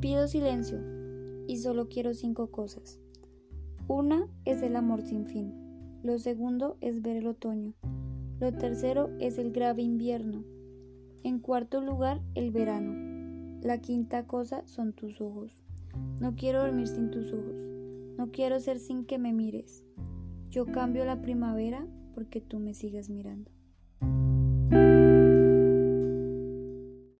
Pido silencio y solo quiero cinco cosas. Una es el amor sin fin. Lo segundo es ver el otoño. Lo tercero es el grave invierno. En cuarto lugar, el verano. La quinta cosa son tus ojos. No quiero dormir sin tus ojos. No quiero ser sin que me mires. Yo cambio la primavera porque tú me sigas mirando.